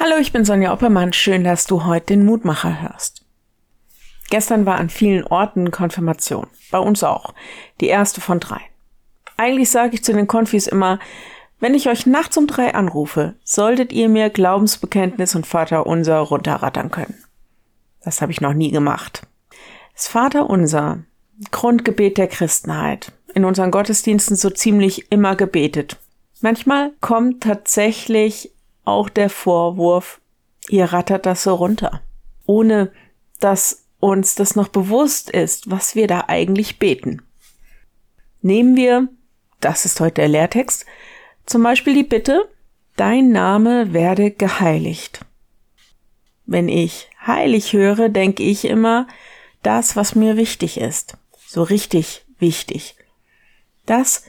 Hallo, ich bin Sonja Oppermann. Schön, dass du heute den Mutmacher hörst. Gestern war an vielen Orten Konfirmation. Bei uns auch. Die erste von drei. Eigentlich sage ich zu den Konfis immer, wenn ich euch nachts um drei anrufe, solltet ihr mir Glaubensbekenntnis und Vater unser runterrattern können. Das habe ich noch nie gemacht. Das Vater unser, Grundgebet der Christenheit, in unseren Gottesdiensten so ziemlich immer gebetet. Manchmal kommt tatsächlich auch der Vorwurf, ihr rattert das so runter, ohne dass uns das noch bewusst ist, was wir da eigentlich beten. Nehmen wir, das ist heute der Lehrtext, zum Beispiel die Bitte, dein Name werde geheiligt. Wenn ich heilig höre, denke ich immer das, was mir wichtig ist, so richtig wichtig. Das,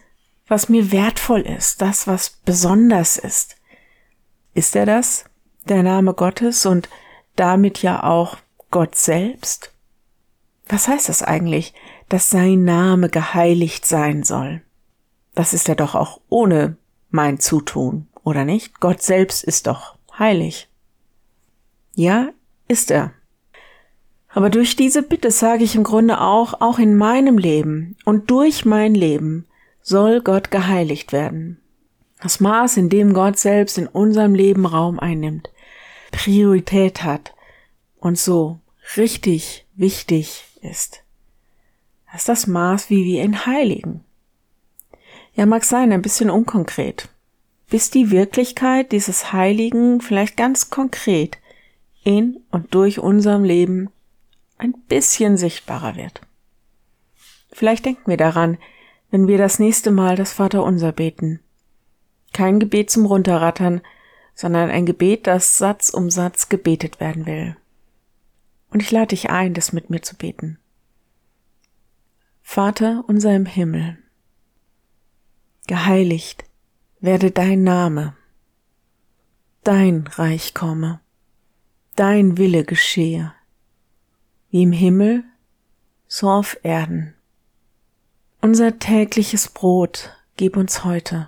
was mir wertvoll ist, das, was besonders ist. Ist er das? Der Name Gottes und damit ja auch Gott selbst? Was heißt das eigentlich, dass sein Name geheiligt sein soll? Das ist er doch auch ohne mein Zutun, oder nicht? Gott selbst ist doch heilig. Ja, ist er. Aber durch diese Bitte sage ich im Grunde auch, auch in meinem Leben und durch mein Leben soll Gott geheiligt werden. Das Maß, in dem Gott selbst in unserem Leben Raum einnimmt, Priorität hat und so richtig wichtig ist. Das ist das Maß, wie wir ihn heiligen. Ja, mag sein, ein bisschen unkonkret. Bis die Wirklichkeit dieses Heiligen vielleicht ganz konkret in und durch unserem Leben ein bisschen sichtbarer wird. Vielleicht denken wir daran, wenn wir das nächste Mal das Vaterunser beten kein Gebet zum Runterrattern, sondern ein Gebet, das Satz um Satz gebetet werden will. Und ich lade dich ein, das mit mir zu beten. Vater unser im Himmel, geheiligt werde dein Name, dein Reich komme, dein Wille geschehe, wie im Himmel, so auf Erden. Unser tägliches Brot gib uns heute